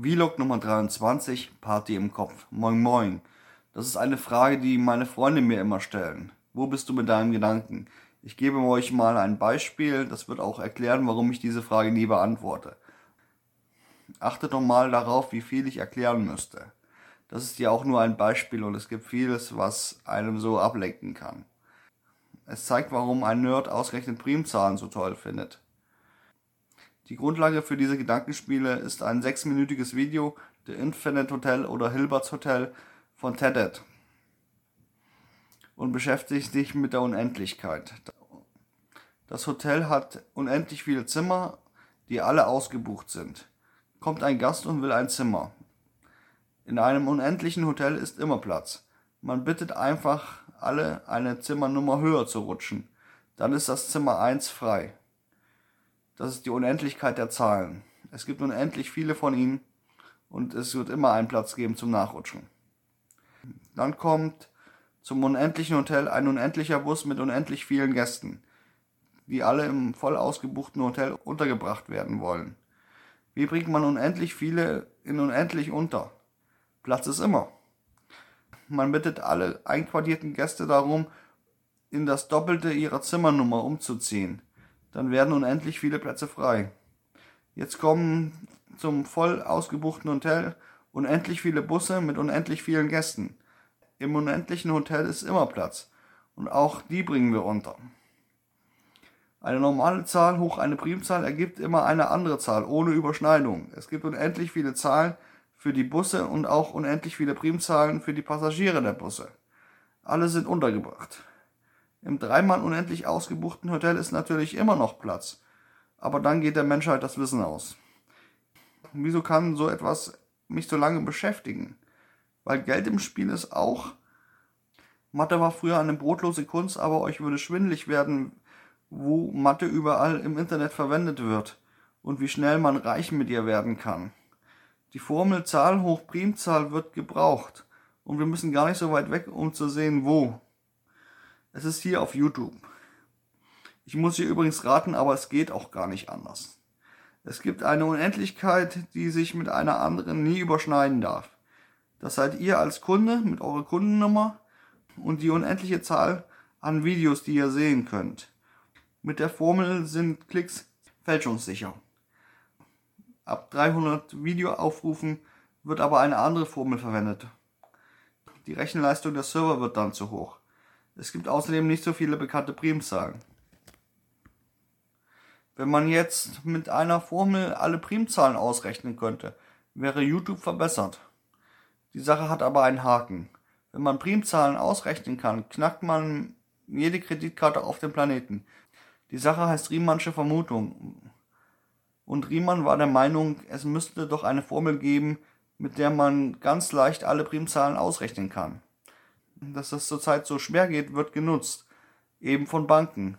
Vlog Nummer 23, Party im Kopf. Moin Moin. Das ist eine Frage, die meine Freunde mir immer stellen. Wo bist du mit deinem Gedanken? Ich gebe euch mal ein Beispiel, das wird auch erklären, warum ich diese Frage nie beantworte. Achtet doch mal darauf, wie viel ich erklären müsste. Das ist ja auch nur ein Beispiel und es gibt vieles, was einem so ablenken kann. Es zeigt, warum ein Nerd ausgerechnet Primzahlen so toll findet. Die Grundlage für diese Gedankenspiele ist ein sechsminütiges Video, The Infinite Hotel oder Hilberts Hotel von TEDed und beschäftigt sich mit der Unendlichkeit. Das Hotel hat unendlich viele Zimmer, die alle ausgebucht sind. Kommt ein Gast und will ein Zimmer. In einem unendlichen Hotel ist immer Platz. Man bittet einfach alle, eine Zimmernummer höher zu rutschen. Dann ist das Zimmer 1 frei. Das ist die Unendlichkeit der Zahlen. Es gibt unendlich viele von ihnen und es wird immer einen Platz geben zum Nachrutschen. Dann kommt zum unendlichen Hotel ein unendlicher Bus mit unendlich vielen Gästen, die alle im voll ausgebuchten Hotel untergebracht werden wollen. Wie bringt man unendlich viele in unendlich unter? Platz ist immer. Man bittet alle einquartierten Gäste darum, in das Doppelte ihrer Zimmernummer umzuziehen dann werden unendlich viele Plätze frei. Jetzt kommen zum voll ausgebuchten Hotel unendlich viele Busse mit unendlich vielen Gästen. Im unendlichen Hotel ist immer Platz und auch die bringen wir unter. Eine normale Zahl hoch eine Primzahl ergibt immer eine andere Zahl ohne Überschneidung. Es gibt unendlich viele Zahlen für die Busse und auch unendlich viele Primzahlen für die Passagiere der Busse. Alle sind untergebracht. Im dreimal unendlich ausgebuchten Hotel ist natürlich immer noch Platz. Aber dann geht der Menschheit das Wissen aus. Wieso kann so etwas mich so lange beschäftigen? Weil Geld im Spiel ist auch. Mathe war früher eine brotlose Kunst, aber euch würde schwindlig werden, wo Mathe überall im Internet verwendet wird und wie schnell man reich mit ihr werden kann. Die Formel Zahl hoch Primzahl wird gebraucht und wir müssen gar nicht so weit weg, um zu sehen, wo. Es ist hier auf YouTube. Ich muss hier übrigens raten, aber es geht auch gar nicht anders. Es gibt eine Unendlichkeit, die sich mit einer anderen nie überschneiden darf. Das seid ihr als Kunde mit eurer Kundennummer und die unendliche Zahl an Videos, die ihr sehen könnt. Mit der Formel sind Klicks fälschungssicher. Ab 300 Videoaufrufen wird aber eine andere Formel verwendet. Die Rechenleistung der Server wird dann zu hoch. Es gibt außerdem nicht so viele bekannte Primzahlen. Wenn man jetzt mit einer Formel alle Primzahlen ausrechnen könnte, wäre YouTube verbessert. Die Sache hat aber einen Haken. Wenn man Primzahlen ausrechnen kann, knackt man jede Kreditkarte auf dem Planeten. Die Sache heißt Riemannsche Vermutung. Und Riemann war der Meinung, es müsste doch eine Formel geben, mit der man ganz leicht alle Primzahlen ausrechnen kann dass das zurzeit so schwer geht, wird genutzt. Eben von Banken.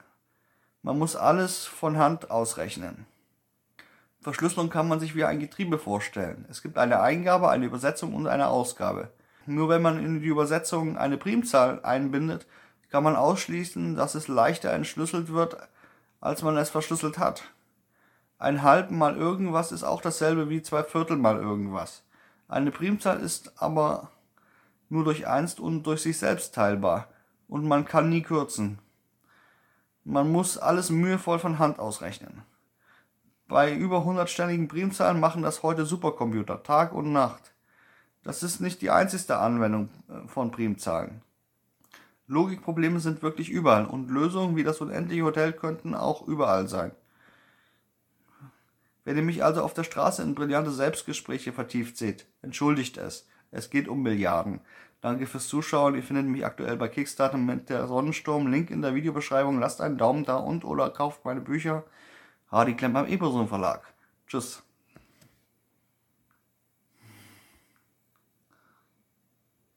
Man muss alles von Hand ausrechnen. Verschlüsselung kann man sich wie ein Getriebe vorstellen. Es gibt eine Eingabe, eine Übersetzung und eine Ausgabe. Nur wenn man in die Übersetzung eine Primzahl einbindet, kann man ausschließen, dass es leichter entschlüsselt wird, als man es verschlüsselt hat. Ein Halb mal irgendwas ist auch dasselbe wie zwei Viertel mal irgendwas. Eine Primzahl ist aber nur durch einst und durch sich selbst teilbar, und man kann nie kürzen. Man muss alles mühevoll von Hand ausrechnen. Bei über hundertstelligen Primzahlen machen das heute Supercomputer, Tag und Nacht. Das ist nicht die einzigste Anwendung äh, von Primzahlen. Logikprobleme sind wirklich überall und Lösungen wie das unendliche Hotel könnten auch überall sein. Wenn ihr mich also auf der Straße in brillante Selbstgespräche vertieft seht, entschuldigt es. Es geht um Milliarden. Danke fürs Zuschauen. Ihr findet mich aktuell bei Kickstarter mit der Sonnensturm. Link in der Videobeschreibung. Lasst einen Daumen da und oder kauft meine Bücher. Hardy Klemm beim Eberson Verlag. Tschüss.